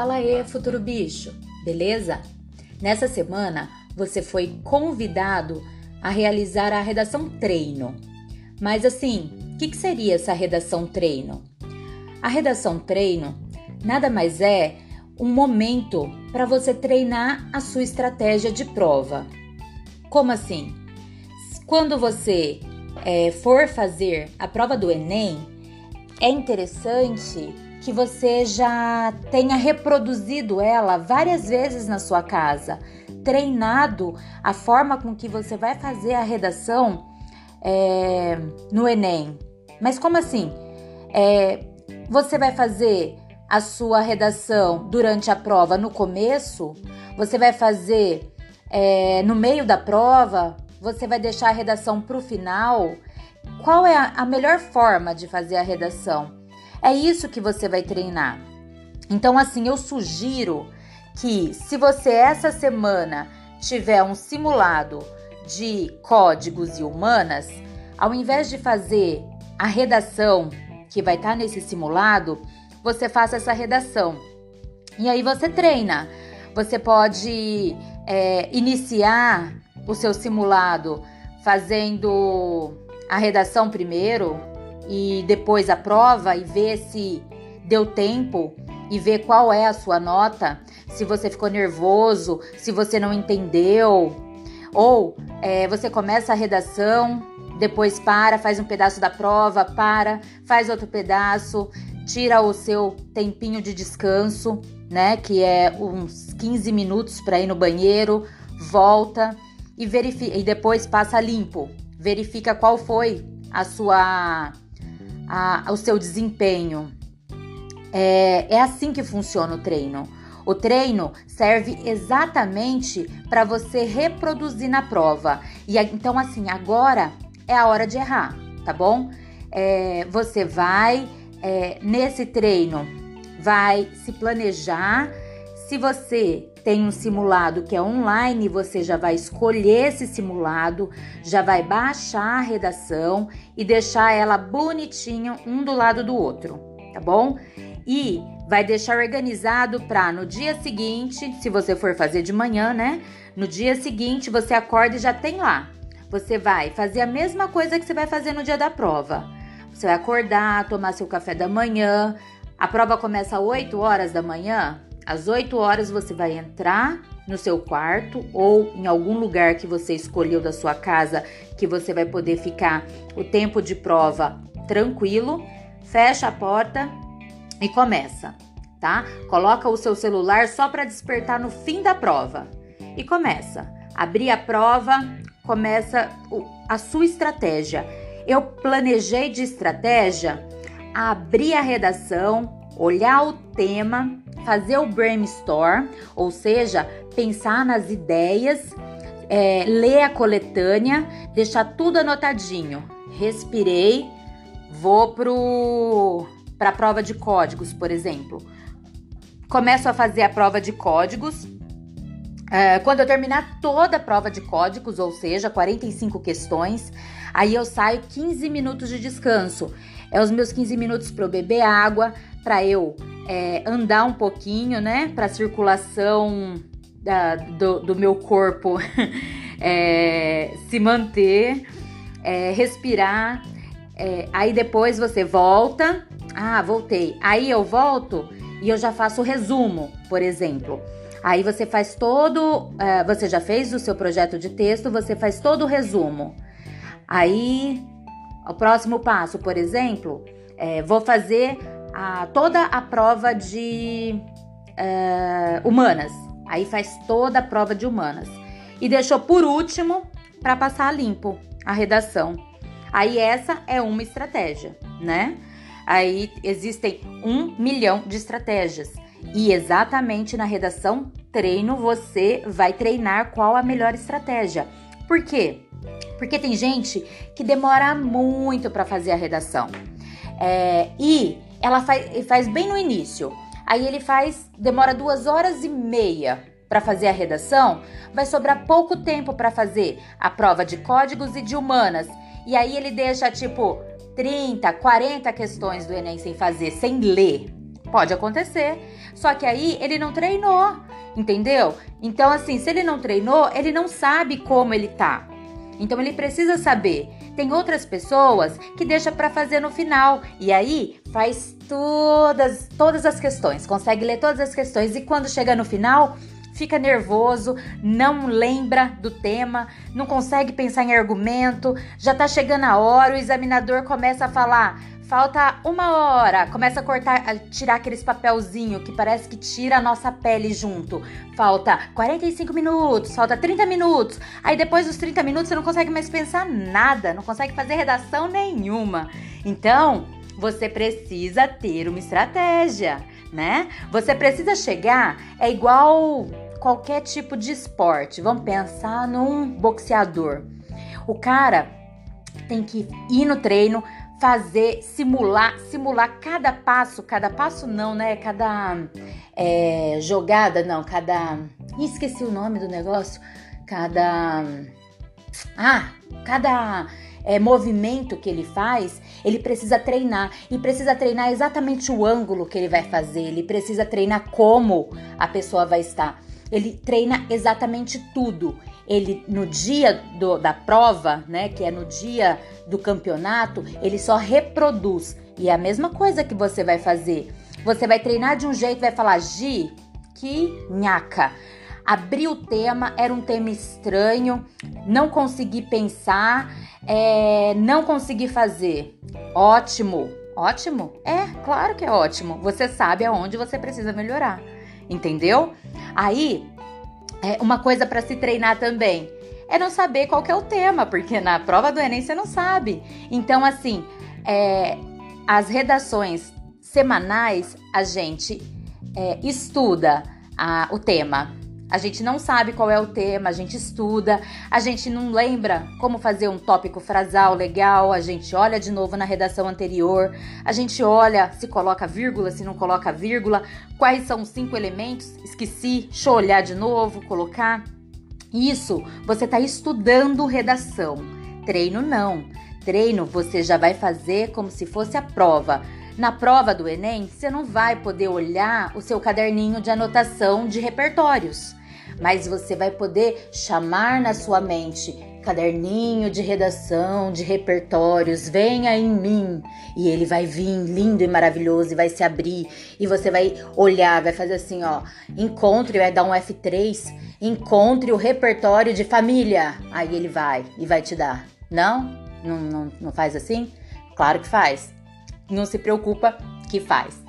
Fala aí, futuro bicho, beleza? Nessa semana você foi convidado a realizar a redação treino. Mas assim, o que, que seria essa redação treino? A redação treino nada mais é um momento para você treinar a sua estratégia de prova. Como assim? Quando você é, for fazer a prova do Enem, é interessante que você já tenha reproduzido ela várias vezes na sua casa, treinado a forma com que você vai fazer a redação é, no Enem. Mas como assim? É, você vai fazer a sua redação durante a prova no começo? Você vai fazer é, no meio da prova? Você vai deixar a redação para o final? Qual é a, a melhor forma de fazer a redação? É isso que você vai treinar. Então, assim, eu sugiro que se você essa semana tiver um simulado de códigos e humanas, ao invés de fazer a redação que vai estar tá nesse simulado, você faça essa redação. E aí você treina. Você pode é, iniciar o seu simulado fazendo a redação primeiro, e depois a prova e ver se deu tempo e ver qual é a sua nota, se você ficou nervoso, se você não entendeu, ou é, você começa a redação, depois para, faz um pedaço da prova, para, faz outro pedaço, tira o seu tempinho de descanso, né, que é uns 15 minutos para ir no banheiro, volta e verifica e depois passa limpo, verifica qual foi a sua a, o seu desempenho. É, é assim que funciona o treino. O treino serve exatamente para você reproduzir na prova. E então, assim, agora é a hora de errar, tá bom? É, você vai é, nesse treino, vai se planejar. Se você tem um simulado que é online, você já vai escolher esse simulado, já vai baixar a redação e deixar ela bonitinha um do lado do outro, tá bom? E vai deixar organizado para no dia seguinte, se você for fazer de manhã, né? No dia seguinte você acorda e já tem lá. Você vai fazer a mesma coisa que você vai fazer no dia da prova. Você vai acordar, tomar seu café da manhã. A prova começa às 8 horas da manhã. Às 8 horas você vai entrar no seu quarto ou em algum lugar que você escolheu da sua casa que você vai poder ficar o tempo de prova tranquilo. Fecha a porta e começa, tá? Coloca o seu celular só para despertar no fim da prova e começa. Abrir a prova, começa a sua estratégia. Eu planejei de estratégia abrir a redação, olhar o tema fazer o brainstorm, ou seja, pensar nas ideias, é, ler a coletânea, deixar tudo anotadinho. Respirei, vou para a prova de códigos, por exemplo. Começo a fazer a prova de códigos. É, quando eu terminar toda a prova de códigos, ou seja, 45 questões, aí eu saio 15 minutos de descanso. É os meus 15 minutos para eu beber água, para eu é, andar um pouquinho, né? Para circulação da, do, do, meu corpo é, se manter, é, respirar. É, aí depois você volta. Ah, voltei. Aí eu volto e eu já faço o resumo, por exemplo. Aí você faz todo. Uh, você já fez o seu projeto de texto, você faz todo o resumo. Aí, o próximo passo, por exemplo, é, vou fazer a, toda a prova de uh, humanas. Aí faz toda a prova de humanas. E deixou por último para passar limpo a redação. Aí essa é uma estratégia, né? Aí existem um milhão de estratégias. E exatamente na redação treino você vai treinar qual a melhor estratégia. Por quê? Porque tem gente que demora muito para fazer a redação. É, e ela faz, faz bem no início. Aí ele faz, demora duas horas e meia para fazer a redação, vai sobrar pouco tempo para fazer a prova de códigos e de humanas. E aí ele deixa tipo 30, 40 questões do Enem sem fazer, sem ler. Pode acontecer. Só que aí ele não treinou, entendeu? Então, assim, se ele não treinou, ele não sabe como ele tá. Então, ele precisa saber. Tem outras pessoas que deixa para fazer no final. E aí faz todas todas as questões, consegue ler todas as questões. E quando chega no final, fica nervoso, não lembra do tema, não consegue pensar em argumento, já tá chegando a hora, o examinador começa a falar: falta uma hora, começa a cortar, a tirar aqueles papelzinho que parece que tira a nossa pele junto. Falta 45 minutos, falta 30 minutos. Aí depois dos 30 minutos você não consegue mais pensar nada, não consegue fazer redação nenhuma. Então, você precisa ter uma estratégia, né? Você precisa chegar, é igual qualquer tipo de esporte. Vamos pensar num boxeador. O cara tem que ir no treino, fazer, simular, simular cada passo, cada passo não, né? Cada é, jogada, não, cada. esqueci o nome do negócio. Cada. Ah, cada é, movimento que ele faz, ele precisa treinar. E precisa treinar exatamente o ângulo que ele vai fazer. Ele precisa treinar como a pessoa vai estar ele treina exatamente tudo. Ele no dia do, da prova, né, que é no dia do campeonato, ele só reproduz. E é a mesma coisa que você vai fazer. Você vai treinar de um jeito, vai falar Gi, que nhaca. Abri o tema, era um tema estranho, não consegui pensar, é, não consegui fazer. Ótimo, ótimo? É, claro que é ótimo. Você sabe aonde você precisa melhorar entendeu? Aí, é uma coisa para se treinar também é não saber qual é o tema, porque na prova do Enem você não sabe. Então, assim, é, as redações semanais a gente é, estuda a, o tema, a gente não sabe qual é o tema, a gente estuda, a gente não lembra como fazer um tópico frasal legal, a gente olha de novo na redação anterior, a gente olha se coloca vírgula, se não coloca vírgula, quais são os cinco elementos, esqueci, deixa eu olhar de novo, colocar. Isso, você está estudando redação. Treino não. Treino você já vai fazer como se fosse a prova. Na prova do Enem, você não vai poder olhar o seu caderninho de anotação de repertórios mas você vai poder chamar na sua mente caderninho de redação, de repertórios, venha em mim. E ele vai vir lindo e maravilhoso e vai se abrir. E você vai olhar, vai fazer assim, ó. Encontre, vai dar um F3. Encontre o repertório de família. Aí ele vai e vai te dar. Não? Não, não, não faz assim? Claro que faz. Não se preocupa que faz.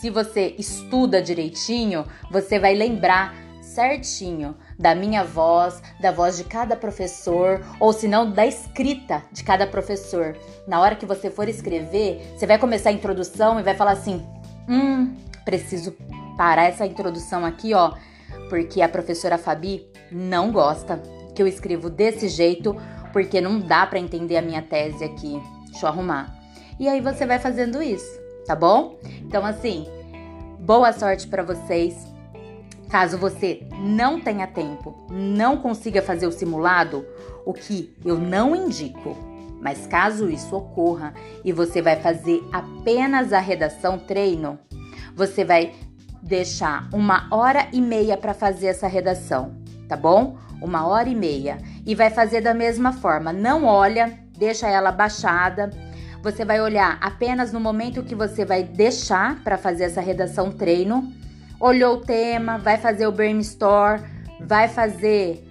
Se você estuda direitinho, você vai lembrar certinho da minha voz, da voz de cada professor, ou se não da escrita de cada professor. Na hora que você for escrever, você vai começar a introdução e vai falar assim: "Hum, preciso parar essa introdução aqui, ó, porque a professora Fabi não gosta que eu escrevo desse jeito, porque não dá para entender a minha tese aqui. Deixa eu arrumar." E aí você vai fazendo isso, tá bom? Então assim, boa sorte para vocês. Caso você não tenha tempo, não consiga fazer o simulado, o que eu não indico, mas caso isso ocorra e você vai fazer apenas a redação treino, você vai deixar uma hora e meia para fazer essa redação, tá bom? Uma hora e meia. E vai fazer da mesma forma. Não olha, deixa ela baixada. Você vai olhar apenas no momento que você vai deixar para fazer essa redação treino olhou o tema, vai fazer o brainstorm, vai fazer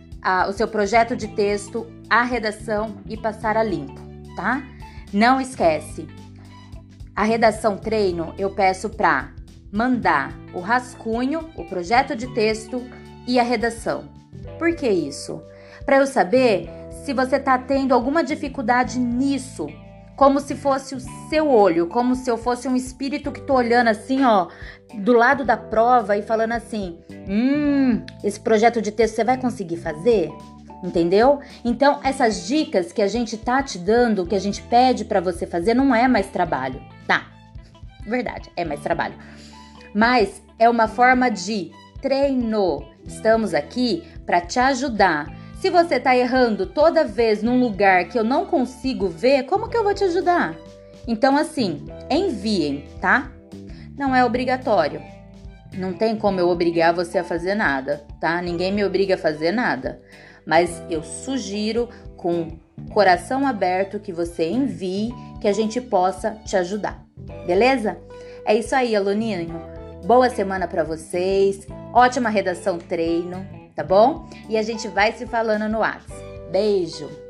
o seu projeto de texto, a redação e passar a limpo, tá? Não esquece. A redação treino eu peço para mandar o rascunho, o projeto de texto e a redação. Por que isso? Para eu saber se você está tendo alguma dificuldade nisso como se fosse o seu olho, como se eu fosse um espírito que tô olhando assim, ó, do lado da prova e falando assim: "Hum, esse projeto de texto você vai conseguir fazer?" Entendeu? Então, essas dicas que a gente tá te dando, que a gente pede para você fazer, não é mais trabalho. Tá. Verdade, é mais trabalho. Mas é uma forma de treino. Estamos aqui para te ajudar se você está errando toda vez num lugar que eu não consigo ver, como que eu vou te ajudar? Então, assim, enviem, tá? não é obrigatório. Não tem como eu obrigar você a fazer nada, tá? Ninguém me obriga a fazer nada. Mas eu sugiro com coração aberto que você envie que a gente possa te ajudar. Beleza? É isso aí, aluninho. Boa semana para vocês. Ótima redação treino, tá bom? E a gente vai se falando no WhatsApp. Beijo.